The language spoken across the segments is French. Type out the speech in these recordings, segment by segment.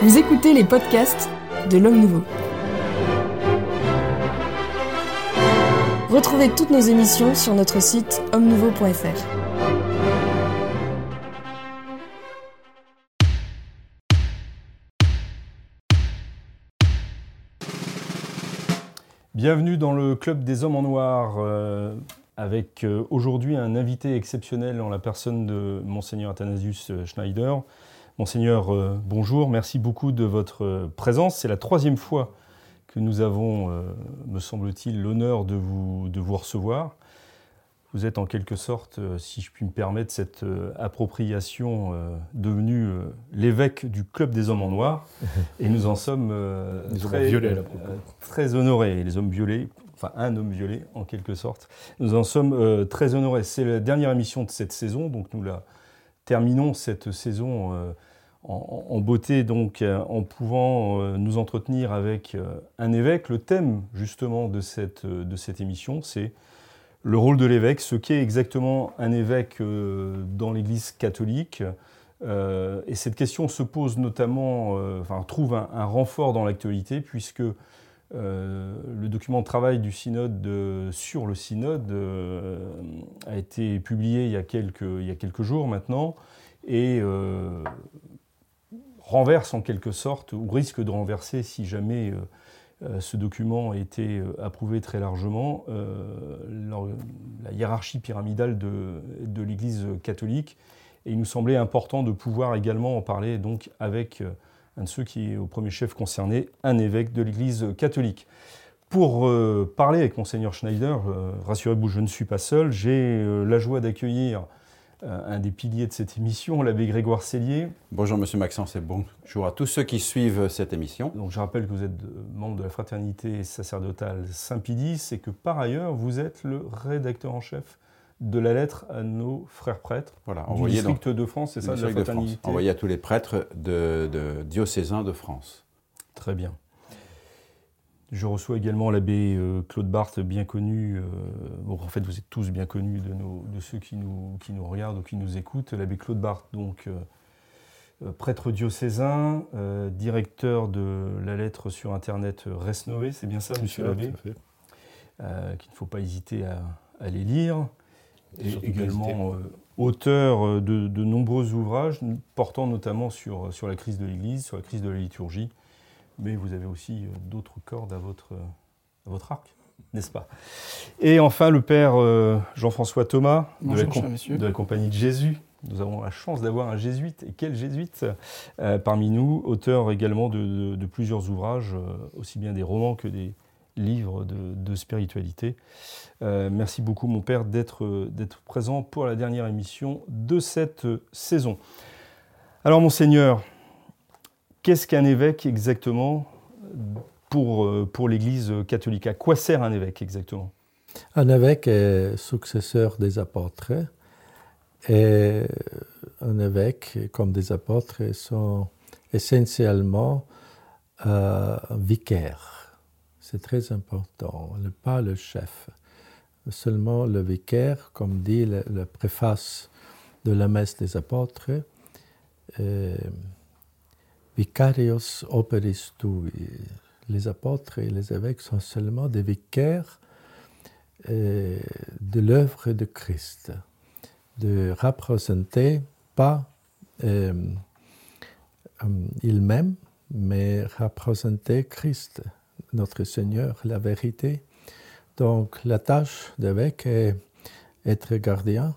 Vous écoutez les podcasts de l'Homme Nouveau. Retrouvez toutes nos émissions sur notre site homme-nouveau.fr. Bienvenue dans le Club des Hommes en Noir, euh, avec euh, aujourd'hui un invité exceptionnel en la personne de Monseigneur Athanasius Schneider. Monseigneur, euh, bonjour, merci beaucoup de votre euh, présence. C'est la troisième fois que nous avons, euh, me semble-t-il, l'honneur de vous, de vous recevoir. Vous êtes en quelque sorte, si je puis me permettre, cette appropriation devenue l'évêque du Club des Hommes en Noir. Et nous en sommes très, très, honorés. Les hommes violets, enfin un homme violet en quelque sorte. Nous en sommes très honorés. C'est la dernière émission de cette saison, donc nous la terminons cette saison euh, en, beauté, donc euh, en pouvant euh, nous entretenir avec un évêque. Le thème justement de cette, de cette émission, c'est le rôle de l'évêque, ce qu'est exactement un évêque dans l'Église catholique. et cette question se pose notamment, enfin trouve un renfort dans l'actualité, puisque euh, le document de travail du synode sur le synode euh, a été publié il y a quelques, jours maintenant et euh, renverse en quelque sorte, ou risque de renverser si jamais ce document a été approuvé très largement, la, hiérarchie pyramidale de, de l'Église catholique. Et il nous semblait important de pouvoir également en parler donc avec un de ceux qui est au premier chef concerné, un évêque de l'Église catholique. Pour euh, parler avec Monseigneur Schneider, euh, rassurez-vous, je ne suis pas seul. J'ai euh, la joie d'accueillir un des piliers de cette émission, l'abbé Grégoire Cellier. Bonjour Monsieur Maxence et bonjour à tous ceux qui suivent cette émission. Donc je rappelle que vous êtes membre de la fraternité sacerdotale Saint-Pidis et que par ailleurs vous êtes le rédacteur en chef de la lettre à nos frères prêtres voilà, du district de France, c'est ça, de la fraternité Envoyé à tous les prêtres de, diocésains de France. Très bien. Je reçois également l'abbé euh, Claude Barthes, bien connu, euh, bon, en fait vous êtes tous bien connus de, nos, de ceux qui nous, qui nous regardent ou qui nous écoutent. L'abbé Claude Barthes, donc euh, prêtre diocésain, directeur de la lettre sur Internet Resnové, c'est bien ça, monsieur l'abbé Qu'il ne faut pas hésiter à, à les lire et également euh, auteur euh, de, nombreux ouvrages portant notamment sur, sur la crise de l'Église, sur la crise de la liturgie, mais vous avez aussi euh, d'autres cordes à votre, à votre arc, n'est-ce pas? Et enfin, le père Jean-François Thomas, de la, de la, Compagnie de Jésus. Nous avons la chance d'avoir un jésuite, et quel jésuite parmi nous, auteur également de, de plusieurs ouvrages, aussi bien des romans que des, livre de, spiritualité. Euh, merci beaucoup, mon père, d'être présent pour la dernière émission de cette saison. Alors, monseigneur, qu'est-ce qu'un évêque exactement pour, pour l'Église catholique? À quoi sert un évêque exactement? Un évêque est successeur des apôtres. Et un évêque, comme des apôtres, sont essentiellement euh, vicaires c'est très important. Pas le chef, seulement le vicaire, comme dit la, préface de la messe des apôtres. Euh, vicarios operis tui. Les apôtres et les évêques sont seulement des vicaires euh, de l'œuvre de Christ, de représenter pas euh, ils-mêmes, mais représenter Christ notre Seigneur, la vérité. Donc la tâche d'évêque est être gardien,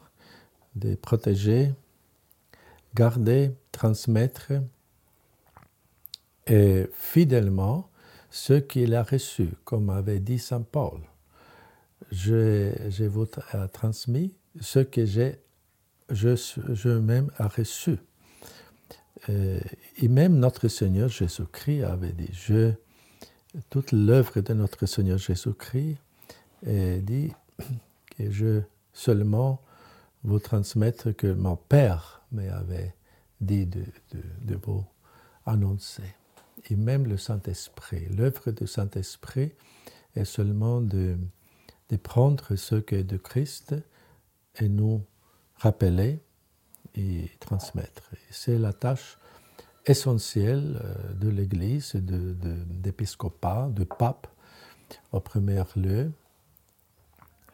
de protéger, garder, transmettre et fidèlement ce qu'il a reçu, comme avait dit Saint Paul. Je, vous transmis ce que j'ai je, même a reçu. Et même notre Seigneur Jésus-Christ avait dit, je toute l'œuvre de notre Seigneur Jésus-Christ dit que je seulement vous transmettre que mon Père m'avait dit de, vous annoncer. Et même le Saint-Esprit, l'œuvre du Saint-Esprit est seulement de, prendre ce qui est de Christ et nous rappeler et transmettre. C'est la tâche essentielle euh, de l'Église, d'épiscopat, de, de, pape au premier lieu,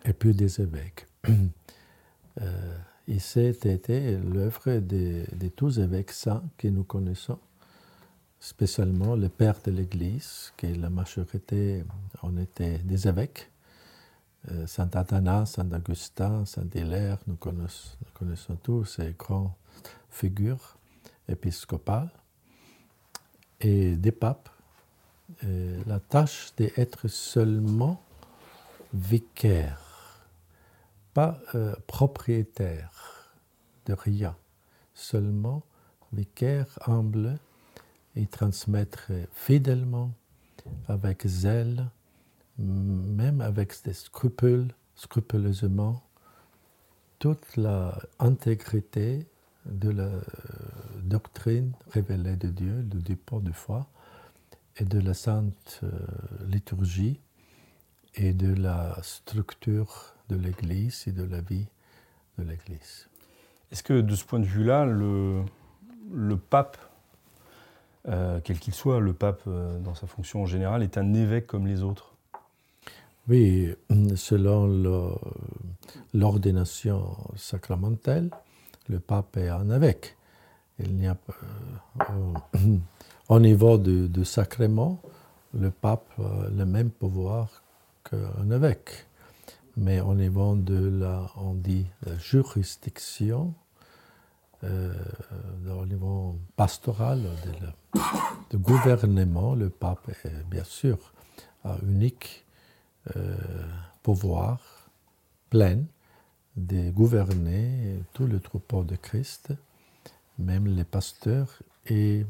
et puis des évêques. euh, et c'était l'œuvre de, de, tous évêques saints que nous connaissons, spécialement les pères de l'Église, que la majorité en étaient des évêques. Euh, Saint Athanas, Saint Augustin, Saint Hilaire, nous connaissons, nous connaissons tous ces grandes figures épiscopales et des papes. Et la tâche d'être seulement vicaire pas euh, propriétaire de rien, seulement vicaire humble et transmettre fidèlement, avec zèle, même avec des scrupules, scrupuleusement, toute l'intégrité de la doctrine révélée de Dieu, du dépôt de foi, et de la sainte euh, liturgie et de la structure de l'Église et de la vie de l'Église. Est-ce que de ce point de vue-là, le, le pape, euh, quel qu'il soit, le pape euh, dans sa fonction en général, est un évêque comme les autres? Oui, selon l'ordination sacramentelle, le pape est un évêque. Il n'y a euh, au niveau du, sacrement, le pape a le même pouvoir qu'un évêque mais au niveau de la, on juridiction, euh, au niveau pastoral, de, gouvernement, le pape est bien sûr un unique euh, pouvoir plein de gouverner tout le troupeau de Christ, même les pasteurs et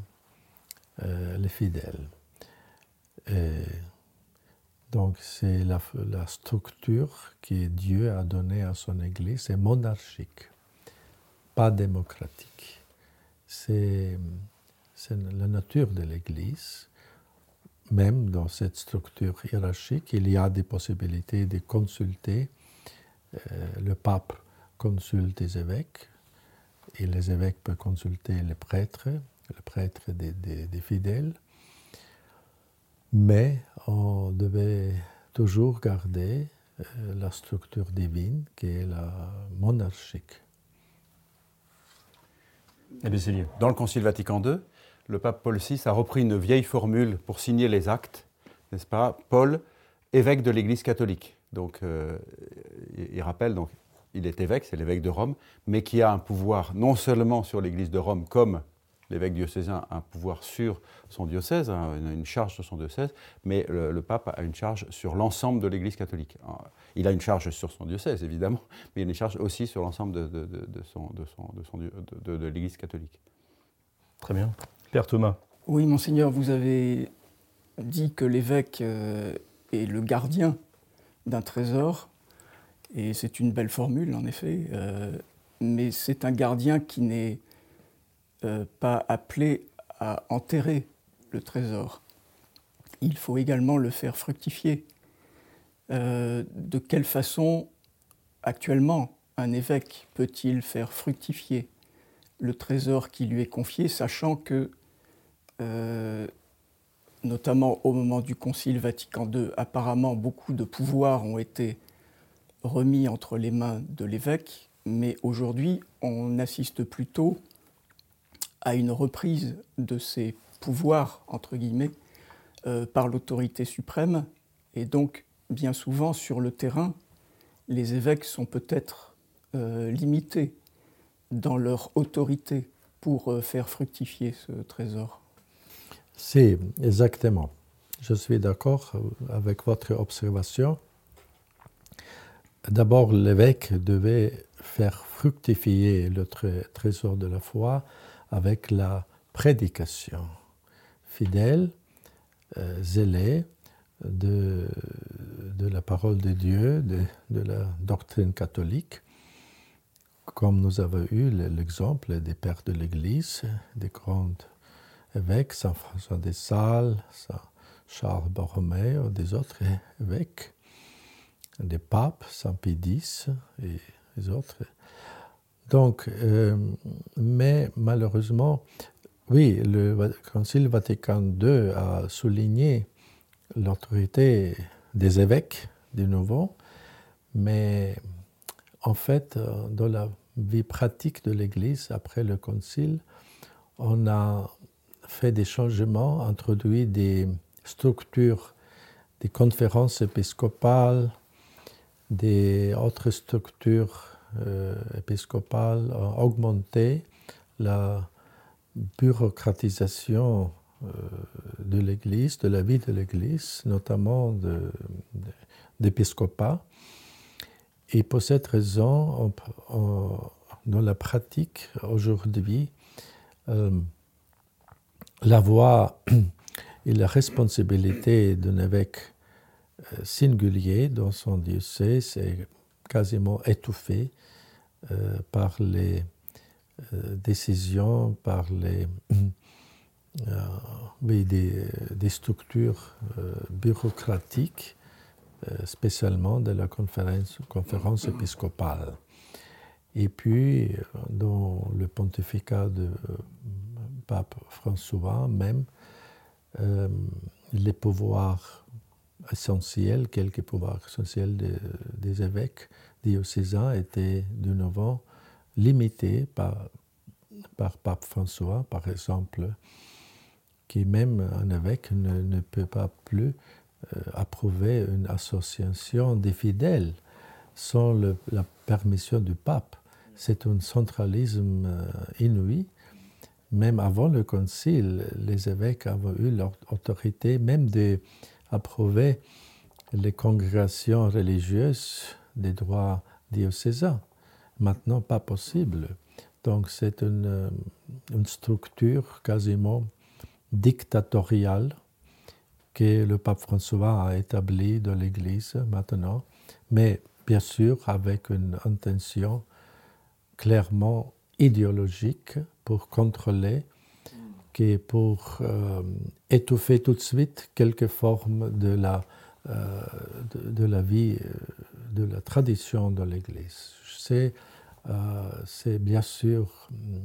euh, les fidèles. Et donc c'est la, la, structure que Dieu a donnée à son Église, c'est monarchique, pas démocratique. C'est la nature de l'Église. Même dans cette structure hiérarchique, il y a des possibilités de consulter. Euh, le pape consulte les évêques et les évêques peuvent consulter les prêtres, les prêtres des, des, des fidèles mais on devait toujours garder euh, la structure divine qui est la monarchique. Eh Dans le Concile Vatican II, le pape Paul VI a repris une vieille formule pour signer les actes, n'est-ce pas? Paul, évêque de l'Église catholique. Donc, euh, il rappelle, donc, il est évêque, c'est l'évêque de Rome, mais qui a un pouvoir non seulement sur l'Église de Rome comme l'évêque diocésain a un pouvoir sur son diocèse, hein, une charge sur son diocèse, mais le, pape a une charge sur l'ensemble de l'Église catholique. Il a une charge sur son diocèse, évidemment, mais il a une charge aussi sur l'ensemble de, de, de, de l'Église catholique. Très bien. Père Thomas. Oui, monseigneur, vous avez dit que l'évêque euh, est le gardien d'un trésor, et c'est une belle formule, en effet, euh, mais c'est un gardien qui n'est euh, pas appelé à enterrer le trésor. Il faut également le faire fructifier. Euh, de quelle façon, actuellement, un évêque peut-il faire fructifier le trésor qui lui est confié, sachant que, notamment au moment du Concile Vatican II, apparemment beaucoup de pouvoirs ont été remis entre les mains de l'évêque, mais aujourd'hui on assiste plutôt à une reprise de ses pouvoirs, entre guillemets, euh, par l'autorité suprême. Et donc, bien souvent, sur le terrain, les évêques sont peut-être euh, limités dans leur autorité pour euh, faire fructifier ce trésor. Si, exactement. Je suis d'accord avec votre observation. D'abord, l'évêque devait faire fructifier le trésor de la foi avec la prédication fidèle, euh, zélée de, la parole de Dieu, de, de, la doctrine catholique, comme nous avons eu l'exemple des pères de l'Église, des grands évêques, Saint François de Sales, Saint Charles Borromeo, des autres évêques, des papes, Saint Pie X et les autres. Donc, euh, mais malheureusement, oui, le Concile Vatican II a souligné l'autorité des évêques, de nouveau, mais en fait, dans la vie pratique de l'Église, après le Concile, on a fait des changements, introduit des structures, des conférences épiscopales, des autres structures euh, épiscopales, ont augmenté la bureaucratisation euh, de l'Église, de la vie de l'Église, notamment d'épiscopat. Et pour cette raison, dans la pratique aujourd'hui, euh, la voix et la responsabilité d'un évêque euh, singulier dans son diocèse est quasiment étouffée euh, par les décisions, par les, des, des, structures bureaucratiques euh, spécialement de la conférence, épiscopale. Et puis, euh, dans le pontificat de euh, pape François même, les pouvoirs essentiels, quelques pouvoirs essentiels des évêques diocésains étaient de nouveau limités par, par pape François, par exemple, qui même un évêque ne, ne peut pas plus euh, approuver une association des fidèles sans la permission du pape. C'est un centralisme euh, inouï. Même avant le concile, les évêques avaient eu l'autorité même d'approuver les congrégations religieuses des droits diocésains. Maintenant, pas possible. Donc c'est une, une structure quasiment dictatoriale que le pape François a établi dans l'Église maintenant, mais bien sûr avec une intention clairement idéologique pour contrôler, qui pour euh, étouffer tout de suite quelques formes de la, euh, de, la vie, euh, de la tradition de l'Église. C'est, c'est bien sûr hum,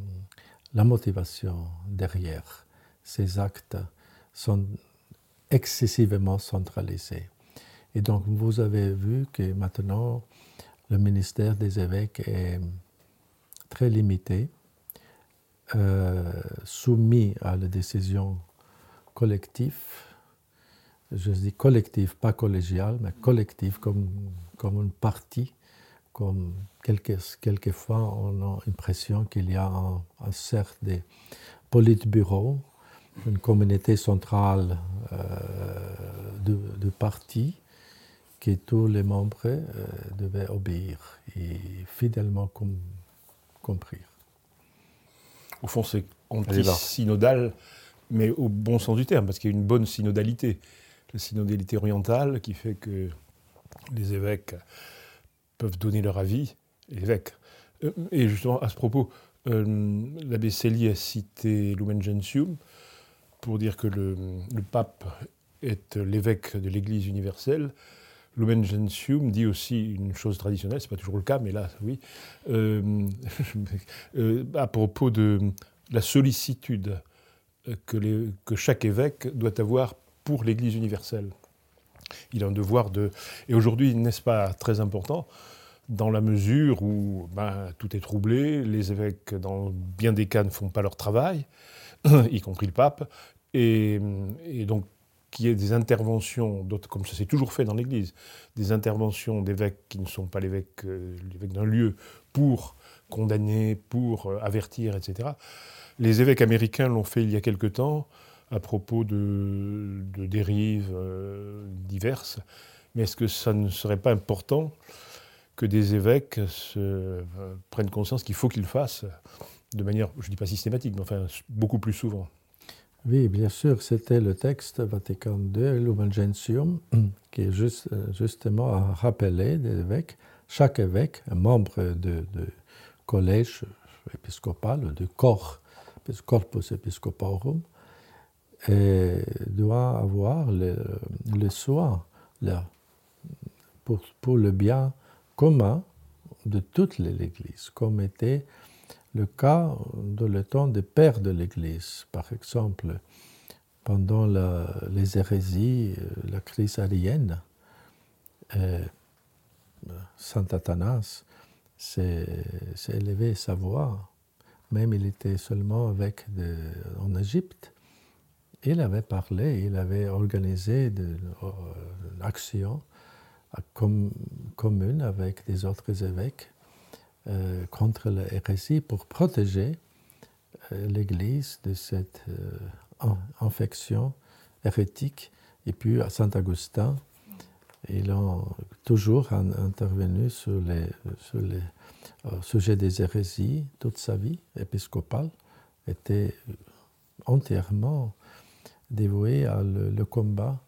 la motivation derrière ces actes sont excessivement centralisé. Et donc vous avez vu que maintenant le ministère des évêques est très limité, euh, soumis à la décision collective. Je dis collective, pas collégiale, mais collective comme, comme une partie. Comme quelquefois, on a l'impression qu'il y a un, un cercle de politburo une communauté centrale euh, de, de, partis que tous les membres euh, devaient obéir et fidèlement compris. Au fond, c'est anti-synodal, mais au bon sens du terme, parce qu'il y a une bonne synodalité. La synodalité orientale qui fait que les évêques peuvent donner leur avis, les évêques. Euh, et justement, à ce propos, l'abbé Célie a cité Lumen Gentium, pour dire que le, pape est l'évêque de l'Église universelle. Lumen Gentium dit aussi une chose traditionnelle, c'est pas toujours le cas, mais là, oui, euh, euh, à propos de la sollicitude que, chaque évêque doit avoir pour l'Église universelle. Il a un devoir de... Et aujourd'hui, n'est-ce pas très important dans la mesure où ben, tout est troublé, les évêques, dans bien des cas, ne font pas leur travail, y compris le pape, et, donc qu'il y ait des interventions, comme ça s'est toujours fait dans l'Église, des interventions d'évêques qui ne sont pas l'évêque euh, d'un lieu pour condamner, pour euh, avertir, etc. Les évêques américains l'ont fait il y a quelque temps à propos de, dérives euh, diverses. Mais est-ce que ça ne serait pas important que des évêques prennent conscience qu'il faut qu'ils fassent de manière, je ne dis pas systématique, mais enfin beaucoup plus souvent? Oui, bien sûr, c'était le texte Vatican II, Lumen Gentium, qui est juste, justement à rappeler des évêques. Chaque évêque, un membre de, collège épiscopal, du corps, corpus episcoporum, et doit avoir le, soin pour, pour, le bien commun de toute l'Église, comme était le cas dans le temps des pères de l'Église. Par exemple, pendant les hérésies, euh, la crise arienne, euh, Saint Athanas s'est élevé sa voix, même il était seulement avec en Égypte. Il avait parlé, il avait organisé une action commune avec des autres évêques euh, contre l'hérésie pour protéger euh, l'Église de cette euh, infection hérétique. Et puis à Saint-Augustin, ils ont toujours intervenu sur les, sur les sujets des hérésies toute sa vie épiscopale, était entièrement dévoué à le, combat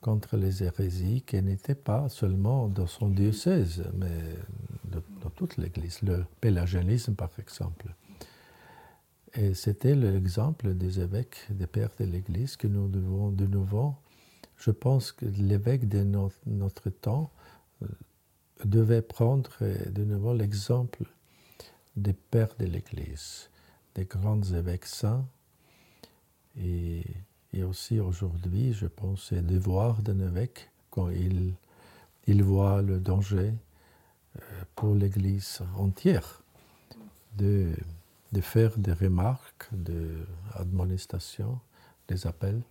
contre les hérésies qui n'étaient pas seulement dans son diocèse, mais toute l'Église, le pélagianisme par exemple. Et c'était l'exemple des évêques, des pères de l'Église que nous devons de nouveau. Je pense que l'évêque de notre, temps euh, devait prendre de nouveau l'exemple des pères de l'Église, des grands évêques saints et aussi aujourd'hui, je pense, c'est le devoir d'un évêque quand il, voit le danger euh, pour l'Église entière de, de faire des remarques, des admonestations, des appels.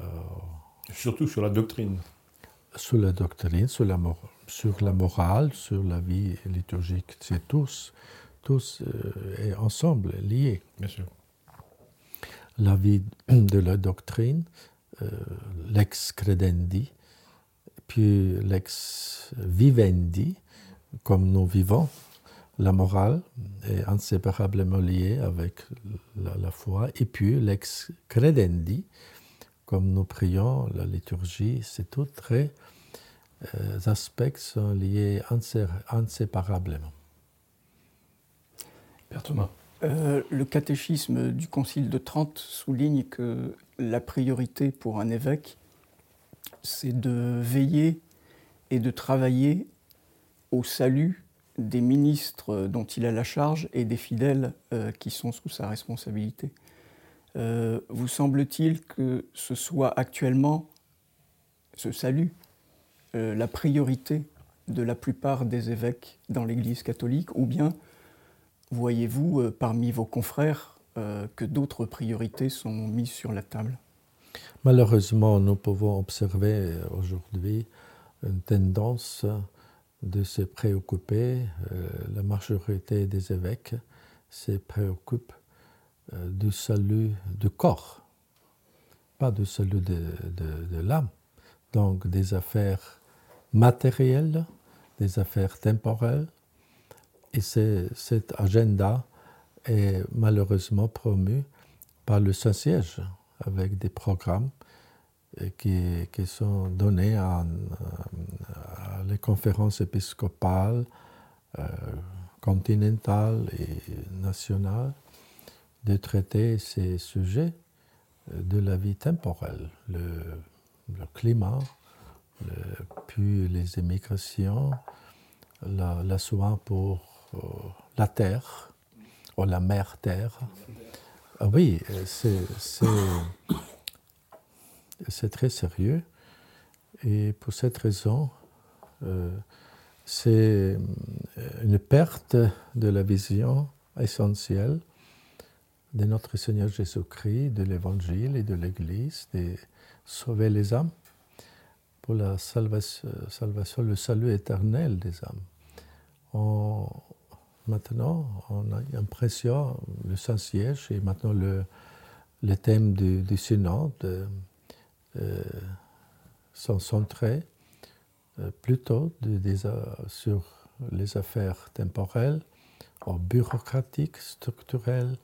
Euh, Surtout sur la doctrine. Sur la doctrine, sur la, sur la morale, sur la vie liturgique. C'est tous, tous euh, ensemble liés. Bien sûr la vie de la doctrine, euh, l'ex credendi, puis l'ex vivendi, comme nous vivons. La morale est inséparablement liée avec la, foi, et puis l'ex credendi, comme nous prions, la liturgie, c'est tout très euh, aspects sont liés inséparablement. Père Thomas. Euh, le catéchisme du Concile de Trente souligne que la priorité pour un évêque, c'est de veiller et de travailler au salut des ministres dont il a la charge et des fidèles euh, qui sont sous sa responsabilité. Euh, vous semble-t-il que ce soit actuellement ce salut, la priorité de la plupart des évêques dans l'Église catholique, ou bien voyez-vous euh, parmi vos confrères euh, que d'autres priorités sont mises sur la table? Malheureusement, nous pouvons observer euh, aujourd'hui une tendance de se préoccuper. la majorité des évêques se préoccupent du salut du corps, pas du salut de, de l'âme. Donc des affaires matérielles, des affaires temporelles, et cet agenda est malheureusement promu par le Saint-Siège avec des programmes euh, qui, qui sont donnés à, les conférences épiscopales, euh, continentales et nationales de traiter ces sujets euh, de la vie temporelle, le, le climat, puis les immigrations, la, soin pour euh, la terre, ou la mer terre. Ah oui, c'est très sérieux. Et pour cette raison, euh, c'est une perte de la vision essentielle de notre Seigneur Jésus-Christ, de l'Évangile et de l'Église, de sauver les âmes pour la salvation, salvation le salut éternel des âmes. Maintenant, on a l'impression, le Saint-Siège et maintenant le, les thèmes du, du synode euh, euh, sont centrés euh, plutôt sur les affaires temporelles, bureaucratiques, structurelles,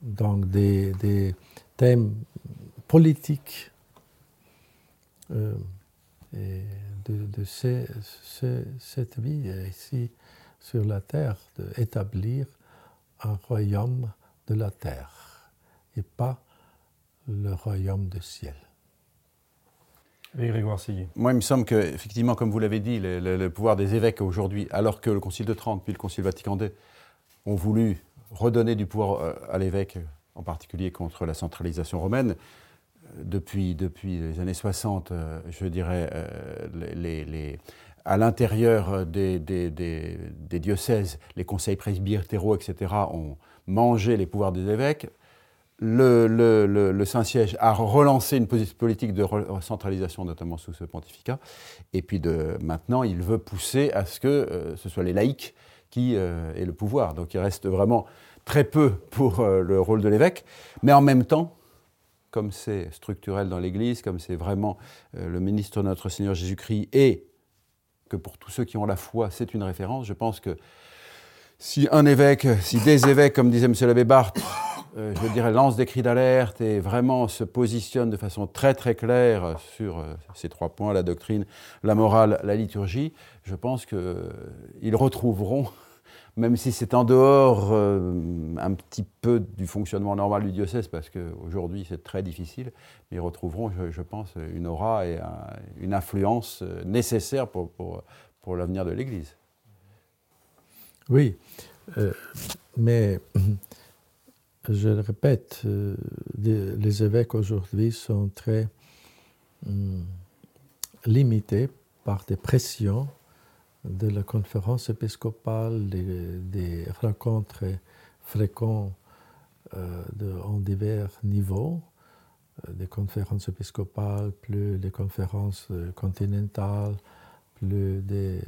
donc des, thèmes politiques de cette vie ici sur la terre, d'établir un royaume de la terre et pas le royaume du ciel. Moi, il me semble que, effectivement, comme vous l'avez dit, le, pouvoir des évêques aujourd'hui, alors que le Concile de Trente puis le Concile Vatican II ont voulu redonner du pouvoir euh, à l'évêque, en particulier contre la centralisation romaine, euh, depuis, depuis les années 60, euh, je dirais, à l'intérieur des, des, diocèses, les conseils presbytéraux, etc., ont mangé les pouvoirs des évêques le, Saint-Siège a relancé une politique de centralisation, notamment sous ce pontificat. Et puis de, maintenant, il veut pousser à ce que euh, ce soit les laïcs qui euh, aient le pouvoir. Donc il reste vraiment très peu pour euh, le rôle de l'évêque. Mais en même temps, comme c'est structurel dans l'Église, comme c'est vraiment le ministre de notre Seigneur Jésus-Christ et que pour tous ceux qui ont la foi, c'est une référence, je pense que si un évêque, si des évêques, comme disait M. l'abbé Barthes, euh, je dirais, lance des cris d'alerte et vraiment se positionne de façon très très claire sur euh, ces trois points, la doctrine, la morale, la liturgie, je pense qu'ils euh, retrouveront, même si c'est en dehors un petit peu du fonctionnement normal du diocèse, parce qu'aujourd'hui c'est très difficile, mais ils retrouveront, je, pense, une aura et une influence nécessaire pour l'avenir de l'Église. Oui, mais je le répète, euh, les évêques aujourd'hui sont très hum, limités par des pressions de la conférence épiscopale, des, rencontres fréquentes euh, en divers niveaux, euh, des conférences épiscopales, plus des conférences continentales, plus des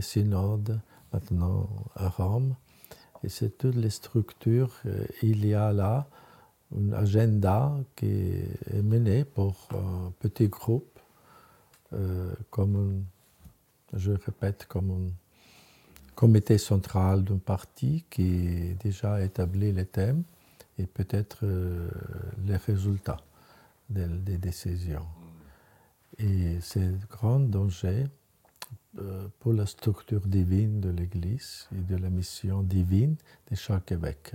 synodes, maintenant à Rome. Et c'est toutes les structures. Euh, il y a là un agenda qui est mené pour un petit groupe, euh, comme je répète, comme un comité central d'un parti qui déjà établi les thèmes et peut-être euh, les résultats des, des décisions. Et c'est un grand danger pour la structure divine de l'Église et de la mission divine de chaque évêque.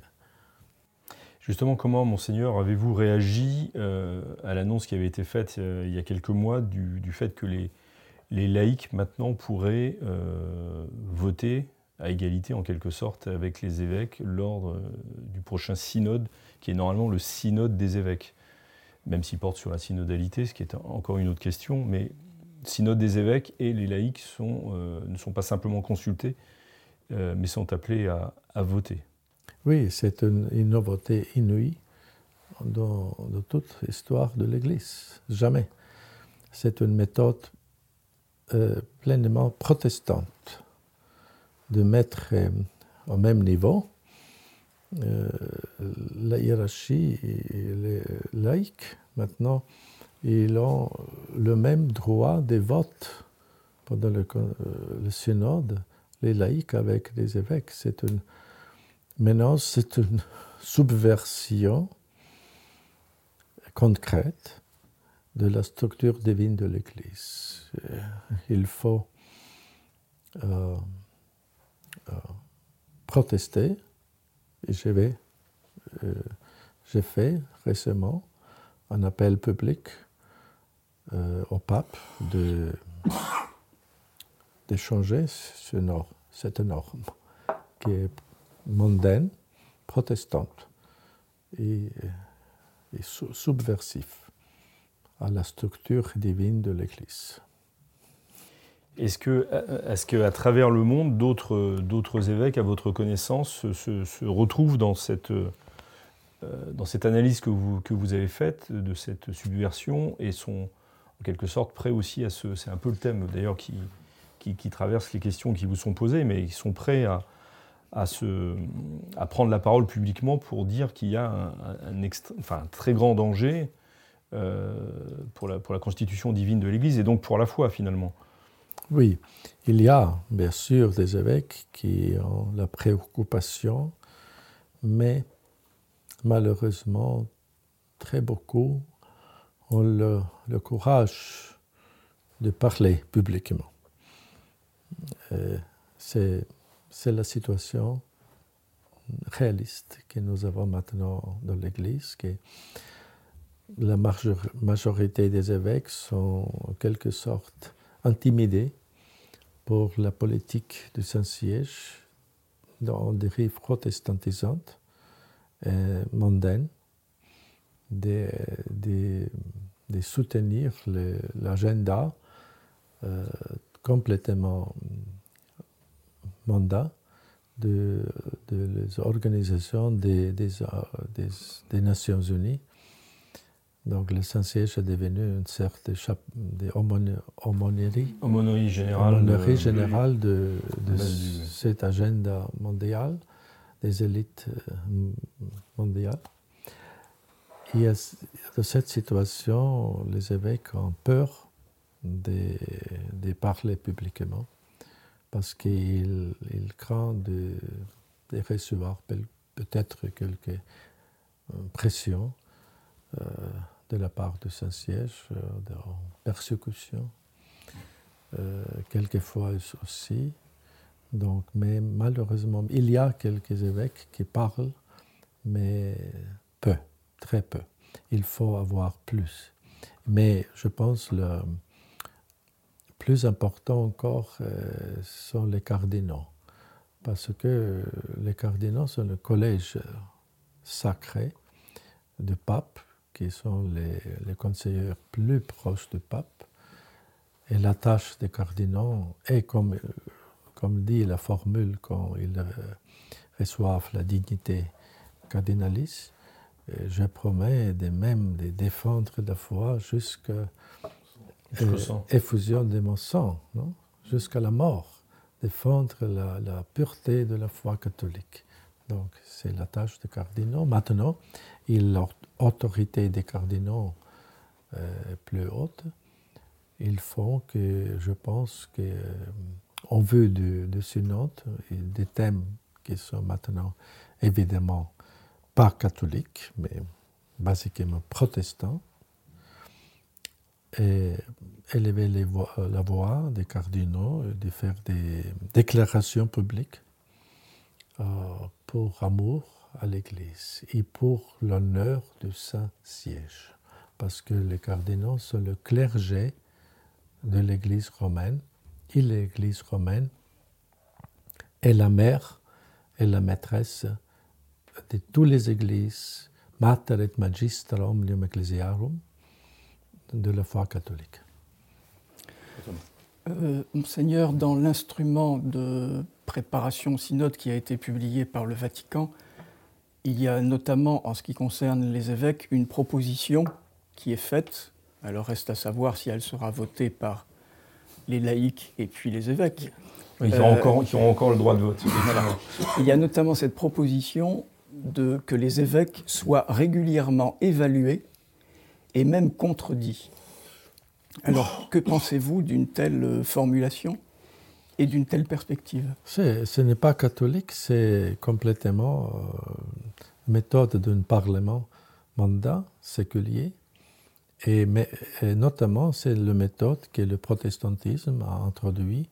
Justement, comment, monseigneur, avez-vous réagi euh, à l'annonce qui avait été faite euh, il y a quelques mois du, fait que les, les, laïcs maintenant pourraient voter à égalité en quelque sorte avec les évêques lors du prochain synode, qui est normalement le synode des évêques, même s'il porte sur la synodalité, ce qui est encore une autre question, mais synode des évêques et les laïcs euh, ne sont pas simplement consultés, euh, mais sont appelés à, voter. Oui, c'est une, nouveauté inouïe dans, toute l'histoire de l'Église. Jamais. C'est une méthode euh, pleinement protestante de mettre au même niveau la hiérarchie et les laïcs. Maintenant, ils ont le même droit de vote pendant le, euh, synode, les laïcs avec les évêques. C'est une, maintenant, c'est une subversion concrète de la structure divine de l'Église. Euh, il faut euh, protester, et j'ai fait récemment un appel public euh, au pape de d'échanger ce cette norme qui est mondaine, protestante et, et subversive à la structure divine de l'Église. Est-ce que, est que, à travers le monde, d'autres, évêques, à votre connaissance, se, se retrouvent dans cette, euh, dans cette analyse que vous, que vous avez faite de cette subversion et sont, en quelque sorte prêts aussi à ce. C'est un peu le thème d'ailleurs qui, traverse les questions qui vous sont posées, mais ils sont prêts à, prendre la parole publiquement pour dire qu'il y a un, très grand danger euh, pour la constitution divine de l'Église et donc pour la foi finalement. Oui, il y a bien sûr des évêques qui ont la préoccupation, mais malheureusement, très beaucoup ont le, courage de parler publiquement. Euh, c'est la situation réaliste que nous avons maintenant dans l'Église, que la majorité des évêques sont en quelque sorte intimidés pour la politique du Saint-Siège dans des rives protestantisantes et mondaines de, soutenir l'agenda euh, complètement mandat de, l'organisation des, des, Nations Unies. Donc le Saint-Siège est devenu une sorte de aumônerie, générale, de, cet agenda mondial, des élites euh, mondiales. Et dans cette situation, les évêques ont peur de, parler publiquement parce qu'il craint de, recevoir peut-être quelques euh, pressions euh, de la part de Saint-Siège, euh, de persécution, quelquefois aussi. Donc, mais malheureusement, il y a quelques évêques qui parlent, mais peu, très peu. Il faut avoir plus. Mais je pense le, plus important encore euh, sont les cardinaux, parce que les cardinaux sont le collège sacré du pape, qui sont les, conseillers plus proches du pape. Et la tâche des cardinaux est, comme, dit la formule quand ils reçoivent la dignité cardinalice, je promets de même de défendre la foi jusqu'à effusion de mon sang, jusqu'à la mort, défendre la, pureté de la foi catholique. Donc, c'est la tâche des cardinaux. Maintenant, l'autorité des cardinaux est euh, plus haute. Ils font que, je pense que, en vue de, de synode, et des thèmes qui sont maintenant évidemment pas catholiques, mais basiquement protestants, et élever la voix des cardinaux, de faire des déclarations publiques euh, pour amour à l'Église et pour l'honneur du Saint-Siège. Parce que les cardinaux sont le clergé de l'Église romaine et l'Église romaine est la mère et la maîtresse de toutes les églises, Mater et Magistra Omnium Ecclesiarum, de la foi catholique. Euh, Monseigneur, dans l'instrument de préparation au synode qui a été publié par le Vatican, il y a notamment, en ce qui concerne les évêques, une proposition qui est faite. Alors reste à savoir si elle sera votée par les laïcs et puis les évêques. Ils, ont euh, encore, auront encore le droit de vote. Il y a notamment cette proposition que les évêques soient régulièrement évalués et même contredit. Alors, que pensez-vous d'une telle euh, formulation et d'une telle perspective? Ce n'est pas catholique, c'est complètement euh, méthode d'un parlement mandat séculier. Et, notamment, c'est la méthode que le protestantisme a introduit,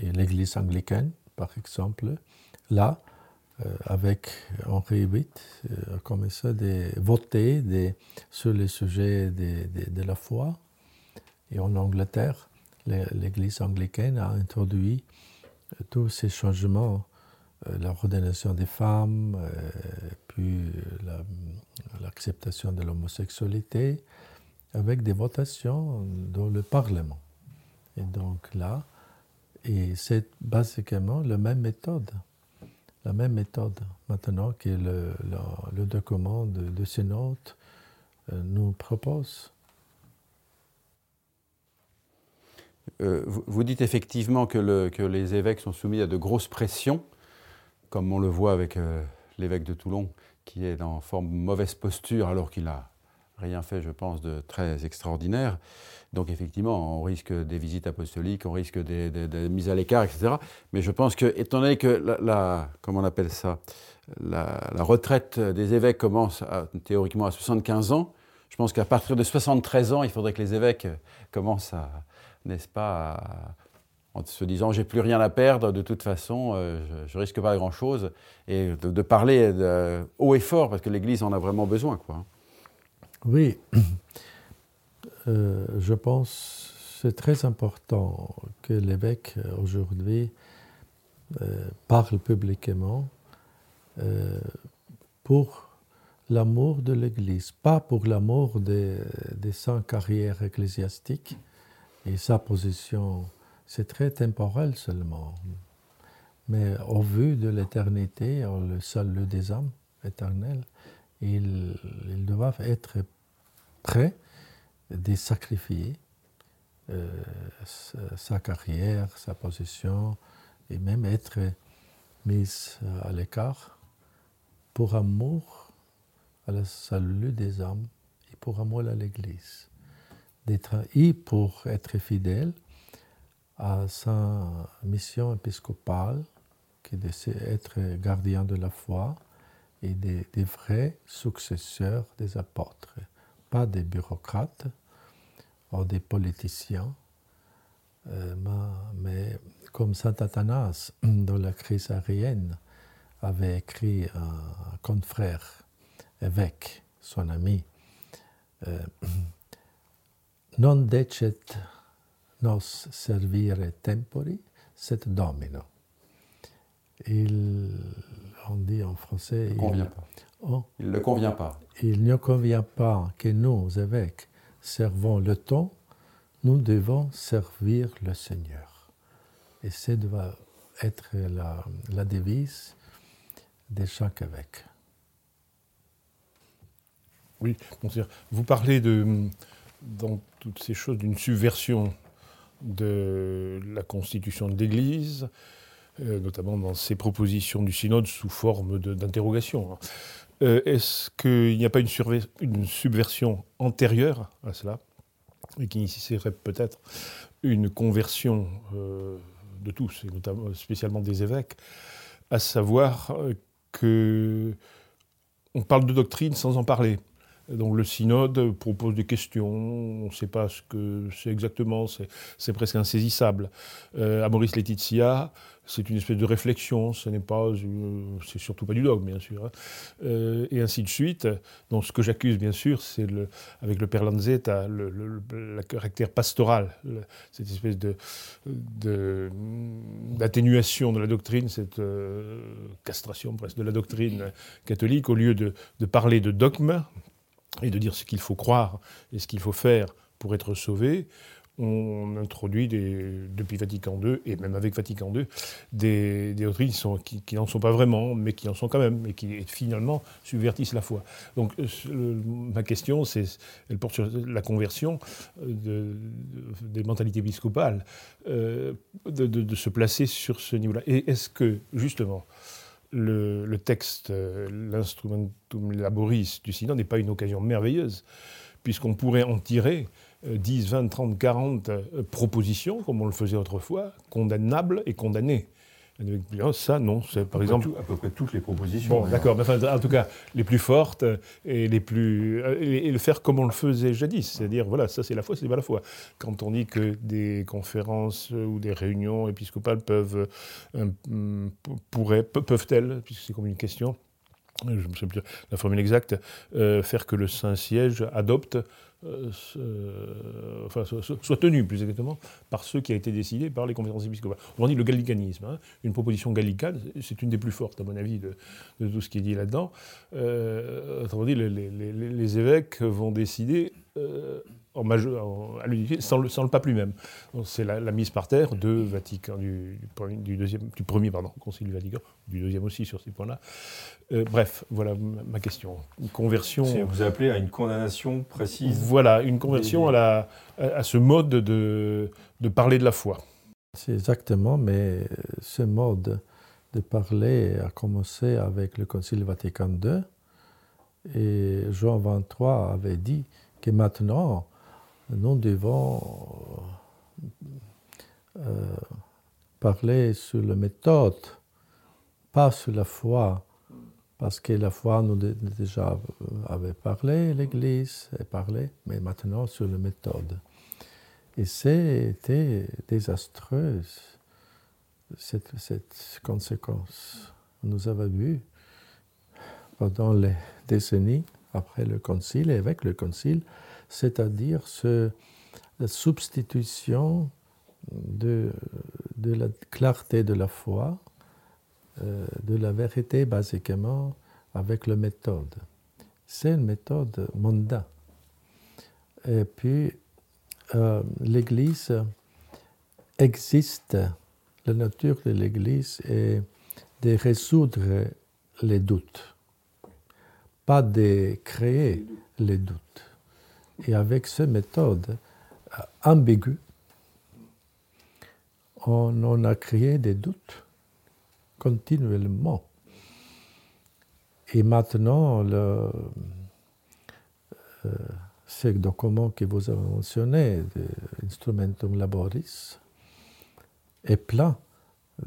et l'Église anglicane, par exemple. Là, avec Henri VIII, euh, a commencé à voter sur les sujets de, la foi. Et en Angleterre, l'Église anglicane a introduit euh, tous ces changements, l'ordination des femmes, puis l'acceptation de l'homosexualité, avec des votations dans le Parlement. Et donc là, c'est basiquement la même méthode la même méthode maintenant que le, document de, de Synode euh, nous propose. Euh, vous, dites effectivement que, le, que, les évêques sont soumis à de grosses pressions, comme on le voit avec euh, l'évêque de Toulon, qui est en forme mauvaise posture alors qu'il a rien fait, je pense, de très extraordinaire. Donc effectivement, on risque des visites apostoliques, on risque des, mises à l'écart, etc. Mais je pense que, étant donné que la, comment on appelle ça, la, retraite des évêques commence théoriquement à 75 ans, je pense qu'à partir de 73 ans, il faudrait que les évêques commencent à, n'est-ce pas, en se disant j'ai plus rien à perdre, de toute façon, euh, je, ne risque pas grand-chose, et de, parler haut et fort, parce que l'Église en a vraiment besoin. Quoi. Oui, euh, je pense c'est très important que l'évêque aujourd'hui euh, parle publiquement euh, pour l'amour de l'Église, pas pour l'amour des, des cinq carrières ecclésiastiques. Et sa position, c'est très temporel seulement. Mais au vu de l'éternité, le salut des âmes éternelles, ils doivent être prêts de sacrifier euh, sa, carrière, sa position, et même être mise à l'écart pour amour à la salut des âmes et pour amour à l'Église. Et pour être fidèle à sa mission épiscopale, qui est d'être gardien de la foi et des, des vrais successeurs des apôtres, pas des bureaucrates, des politiciens, euh, mais comme saint Athanas, dans la crise arienne, avait écrit un confrère, évêque, son ami, euh, Non decet nos servire tempori, set domino. Il, on dit en français. Il, convient pas. Oh. il ne convient pas. Il ne convient pas que nous, évêques, servons le temps, nous devons servir le Seigneur. Et c'est doit être la, la devise de chaque évêque. Oui, vous parlez de, dans toutes ces choses d'une subversion de la constitution de l'Église, euh, notamment dans ces propositions du synode sous forme d'interrogation. Euh, est-ce qu'il n'y a pas une, subversion antérieure à cela et qui nécessiterait peut-être une conversion euh, de tous, et notamment spécialement des évêques, à savoir euh, que on parle de doctrine sans en parler. Donc le synode propose des questions, on ne sait pas ce que c'est exactement, c'est presque insaisissable. Euh, Maurice Laetitia, c'est une espèce de réflexion, ce n'est pas, euh, c'est surtout pas du dogme, bien sûr. Hein. Euh, et ainsi de suite. Donc ce que j'accuse, bien sûr, c'est le, avec le père Lanzetta, le, caractère pastoral, cette espèce de, d'atténuation de, la doctrine, cette castration presque de la doctrine catholique, au lieu de, de parler de dogme, et de dire ce qu'il faut croire et ce qu'il faut faire pour être sauvé, on introduit depuis Vatican II, et même avec Vatican II, des, doctrines qui, n'en sont pas vraiment, mais qui en sont quand même, et qui finalement subvertissent la foi. Donc ma question, c'est, elle porte sur la conversion des mentalités épiscopales, euh, de, se placer sur ce niveau-là. Et est-ce que, justement, le, texte, euh, l'instrumentum laboris du synode n'est pas une occasion merveilleuse, puisqu'on pourrait en tirer 10, 20, 30, 40 propositions, comme on le faisait autrefois, condamnables et condamnées. Ça, non. C'est par exemple. à peu près toutes les propositions. Bon, d'accord. en tout cas, les plus fortes et les plus. Et, le faire comme on le faisait jadis. C'est-à-dire, voilà, ça c'est la foi, c'est pas la foi. Quand on dit que des conférences ou des réunions épiscopales peuvent. Euh, pourraient, peuvent-elles, puisque c'est comme une question, je me souviens plus la formule exacte, euh, faire que le Saint-Siège adopte euh, enfin, soit, tenu plus exactement par ceux qui a été décidé par les conférences épiscopales. On dit le gallicanisme. Hein. Une proposition gallicane, c'est une des plus fortes, à mon avis, de, tout ce qui est dit là-dedans. Euh, autrement dit, les, évêques vont décider en majeur, l'unité, sans le, sans le, pape lui-même. C'est la, mise par terre de Vatican, du, du, deuxième, du premier pardon, Concile du Vatican, du deuxième aussi sur ces points-là. Euh, bref, voilà ma question. Une conversion. Vous appelez à une condamnation précise. Voilà, une conversion à, la, à, ce mode de, de parler de la foi. C'est exactement, mais ce mode de parler a commencé avec le Concile Vatican II. Et Jean XXIII avait dit que maintenant, nous devons euh, parler sur la méthode, pas sur la foi, parce que la foi nous déjà euh, avait parlé, l'Église a parlé, mais maintenant sur la méthode. Et c'était désastreuse, cette, cette conséquence. Nous avons vu pendant les décennies après le concile et avec le concile, c'est-à-dire la substitution de, de, la clarté de la foi, euh, de la vérité basiquement, avec la méthode. C'est une méthode mondaine. Et puis, euh, l'Église existe, la nature de l'Église est de résoudre les doutes, pas de créer les doutes. Et avec cette méthode euh, ambiguë, on, on a créé des doutes continuellement. Et maintenant, le, euh, ce document que vous avez mentionné, Instrumentum Laboris, est plein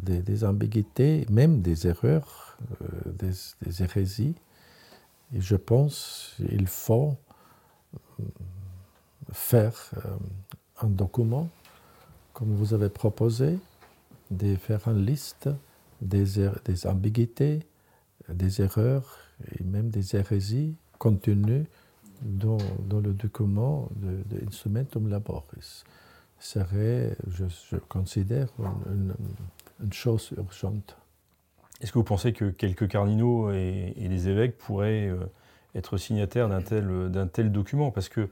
des, ambiguïtés, même des erreurs, euh, des, hérésies. Et je pense qu'il faut faire un document, comme vous avez proposé, de faire une liste des, er, ambiguïtés, des erreurs et même des hérésies contenues dans, le document de, de Instrumentum Laboris. serait, je, je considère, une, chose urgente. Est-ce que vous pensez que quelques cardinaux et, et les évêques pourraient euh, être signataires d'un tel, tel document Parce que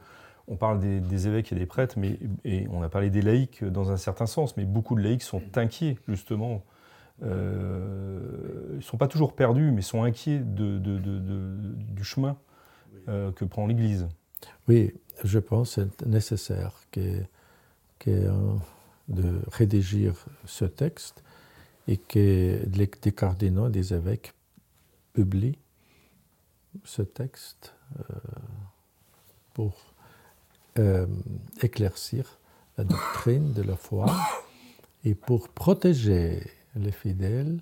on parle des, évêques et des prêtres, mais, et on a parlé des laïcs dans un certain sens, mais beaucoup de laïcs sont inquiets justement euh, ils ne sont pas toujours perdus, mais sont inquiets de, du chemin euh, que prend l'Église. Oui, je pense que c'est nécessaire que, que, de rédiger ce texte et que les, des cardinaux, des évêques publient ce texte euh, pour euh, éclaircir la doctrine de la foi et pour protéger les fidèles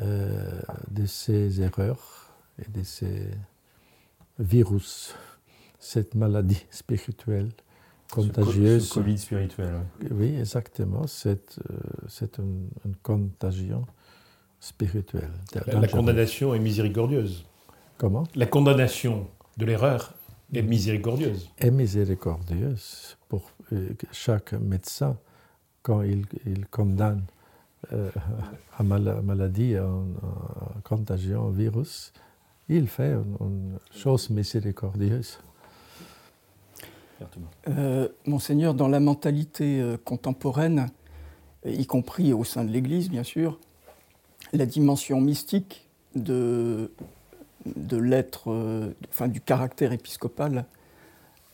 euh, de ces erreurs et de ces virus, cette maladie spirituelle contagieuse. Ce Covid spirituel. Oui, exactement. C'est euh, une, une, contagion spirituelle. La, la condamnation est miséricordieuse. Comment La condamnation de l'erreur est miséricordieuse. Est miséricordieuse pour euh, chaque médecin quand il, il condamne euh, à maladie, en, contagion, virus, il fait une, chose miséricordieuse. Euh, Monseigneur, dans la mentalité euh, contemporaine, y compris au sein de l'Église, bien sûr, la dimension mystique de, de l'être, euh, enfin du caractère épiscopal,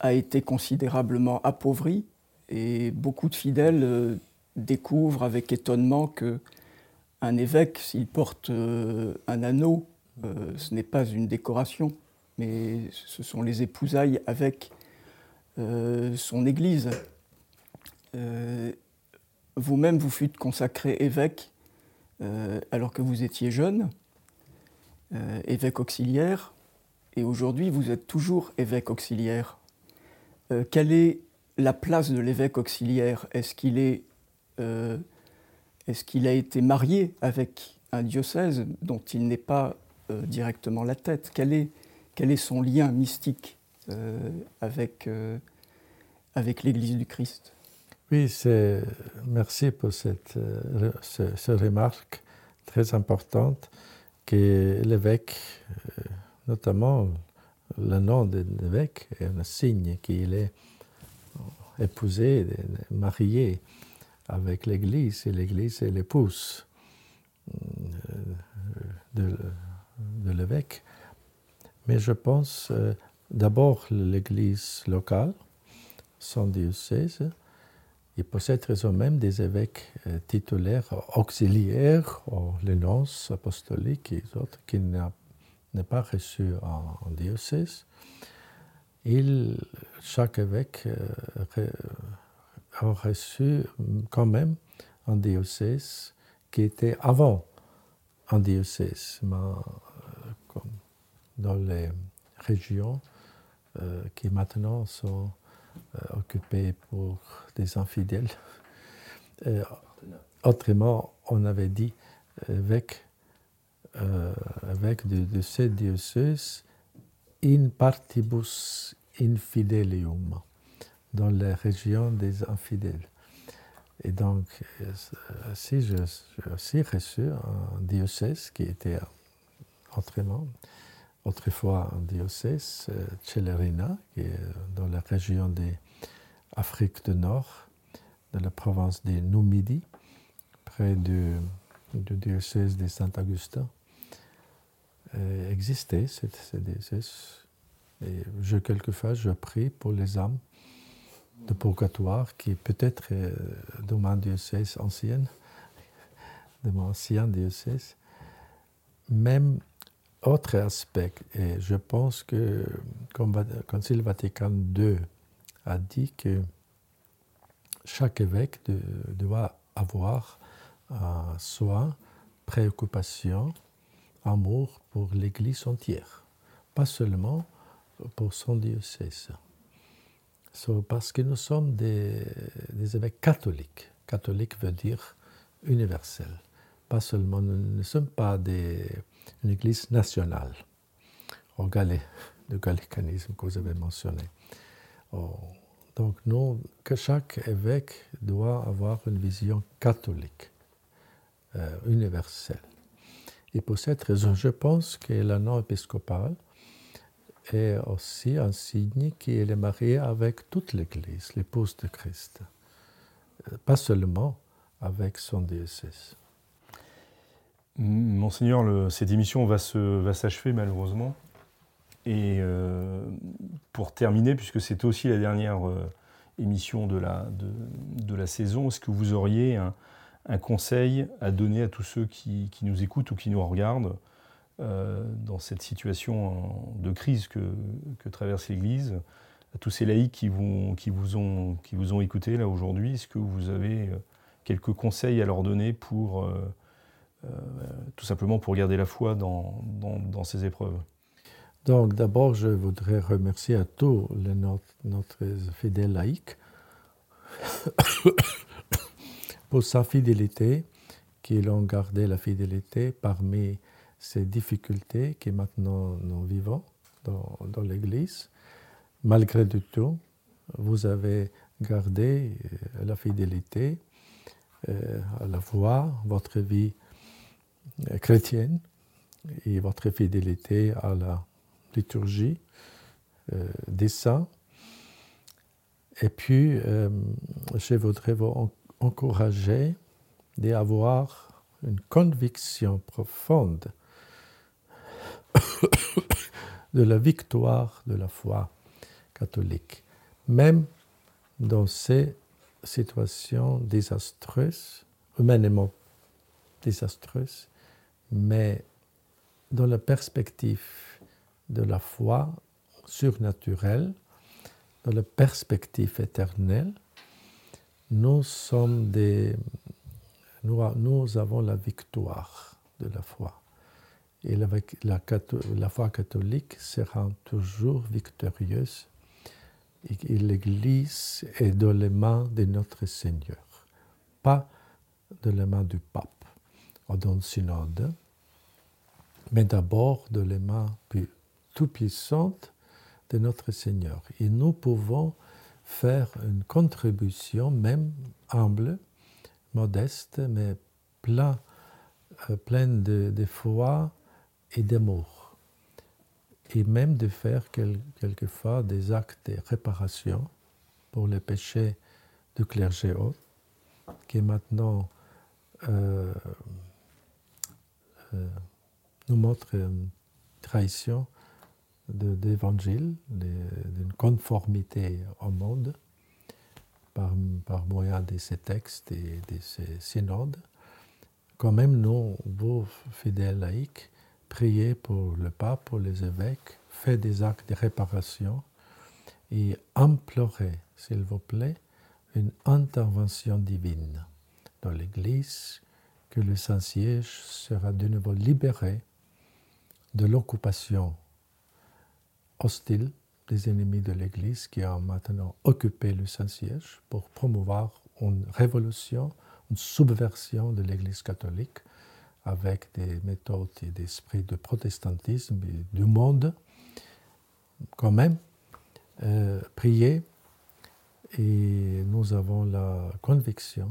a été considérablement appauvrie et beaucoup de fidèles euh, découvre avec étonnement que un évêque, s'il porte euh, un anneau, ce n'est pas une décoration, mais ce sont les épousailles avec son Église. Vous-même, vous fûtes consacré évêque alors que vous étiez jeune, évêque auxiliaire, et aujourd'hui vous êtes toujours évêque auxiliaire. quelle est la place de l'évêque auxiliaire? Est-ce qu'il est euh, a été marié avec un diocèse dont il n'est pas euh, directement la tête? Quel est, quel est son lien mystique euh, avec, avec l'Église du Christ? Oui, merci pour cette, ce, ce remarque très importante que l'évêque, notamment le nom de l'évêque, est un signe qu'il est épousé, marié avec l'Église, et l'Église est l'épouse euh, de, de l'évêque. Mais je pense euh, d'abord l'Église locale, son diocèse, et pour cette raison même des évêques euh, titulaires auxiliaires, ou les nonces apostoliques et autres, qui n'ont pas reçu en, diocèse. Il, chaque évêque euh, a reçu quand même un diocèse qui était avant un diocèse, mais, euh, dans les régions qui maintenant sont euh, occupées pour des infidèles. Euh, autrement, on avait dit avec, euh, avec de, de ces diocèses in partibus infidelium, dans les régions des infidèles. Et donc, si j'ai aussi reçu un diocèse qui était autrement, autrefois un diocèse, Celerina, qui est dans la région de l'Afrique du Nord, de la province de Numidie, près du, du diocèse de Saint-Augustin. existait, ce, diocèse. Et je, quelquefois, je prie pour les âmes de purgatoire qui peut-être est de mon diocèse ancienne, de mon ancien diocèse. Même autre aspect, et je pense que comme le Concile Vatican II a dit que chaque évêque doit avoir un soin, préoccupation, amour pour l'Église entière, pas seulement pour son diocèse parce que nous sommes des, évêques catholiques. Catholique veut dire universel. Pas seulement, nous ne sommes pas des, une église nationale, au galet, le gallicanisme que vous avez mentionné. Oh, donc, nous, que chaque évêque doit avoir une vision catholique, euh, universelle. Et pour cette raison, je pense que l'anneau épiscopal est aussi un signe qu'il est marié avec toute l'Église, l'épouse de Christ, pas seulement avec son diocèse. Monseigneur, cette émission va s'achever malheureusement. Et euh, pour terminer, puisque c'est aussi la dernière euh, émission de la, saison, est-ce que vous auriez un, conseil à donner à tous ceux qui, nous écoutent ou qui nous regardent euh, dans cette situation de crise que, traverse l'Église, à tous ces laïcs qui vous, ont, qui vous ont écouté là aujourd'hui, est-ce que vous avez quelques conseils à leur donner pour tout simplement pour garder la foi dans, dans, ces épreuves Donc d'abord, je voudrais remercier à tous les, notre, notre fidèles laïcs pour sa fidélité, qu'ils ont gardé la fidélité parmi ces difficultés que maintenant nous vivons dans, dans l'Église. Malgré tout, vous avez gardé euh, la fidélité euh, à la foi, votre vie euh, chrétienne et votre fidélité à la liturgie des saints. Et puis, je voudrais vous encourager d'avoir une conviction profonde de la victoire de la foi catholique, même dans ces situations désastreuses, humainement désastreuses, mais dans la perspective de la foi surnaturelle, dans la perspective éternelle, nous sommes des, nous avons la victoire de la foi. Et la, la, foi catholique sera toujours victorieuse et l'Église est dans les mains de notre Seigneur, pas dans les mains du pape le synode, mais d'abord dans les mains tout puissantes de notre Seigneur. Et nous pouvons faire une contribution, même humble, modeste, mais plein, euh, pleine de, de foi et d'amour, et même de faire quelquefois des actes de réparation pour les péchés du clergé haut, qui maintenant euh, euh, nous montre une trahison d'évangile, d'une conformité au monde par, par, moyen de ces textes et de ces synodes. Quand même, nous, vos fidèles laïcs, priez pour le pape, pour les évêques, faites des actes de réparation et implorez, s'il vous plaît, une intervention divine dans l'Église, que le Saint-Siège sera de nouveau libéré de l'occupation hostile des ennemis de l'Église qui ont maintenant occupé le Saint-Siège pour promouvoir une révolution, une subversion de l'Église catholique avec des méthodes et des esprits de protestantisme et du monde. quand même prier et nous avons la conviction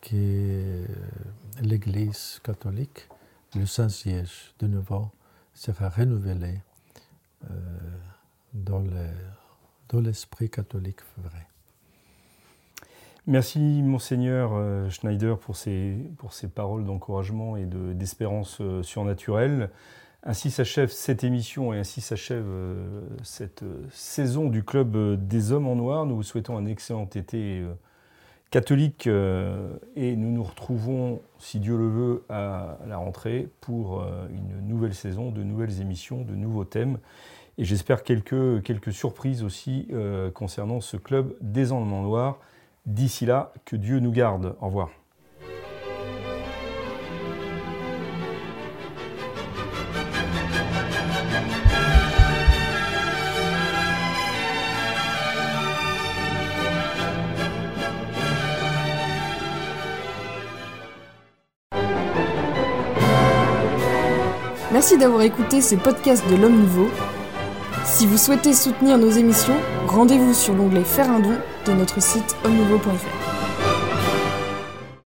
que l'Église catholique, le Saint-Siège, de nouveau, sera renouvelé euh, dans l'esprit catholique vrai. Merci Monseigneur euh, Schneider pour ces, paroles d'encouragement et d'espérance euh, surnaturelle. Ainsi s'achève cette émission et ainsi s'achève cette saison du Club des Hommes en Noir. Nous vous souhaitons un excellent été catholique et nous nous retrouvons, si Dieu le veut, à la rentrée pour une nouvelle saison, de nouvelles émissions, de nouveaux thèmes. Et j'espère quelques, surprises aussi euh, concernant ce club des Enlements Noirs. D'ici là, que Dieu nous garde. Au revoir. Merci d'avoir écouté ce podcast de l'Homme Nouveau. Si vous souhaitez soutenir nos émissions, rendez-vous sur l'onglet Faire un don de notre site omnouveau.fr.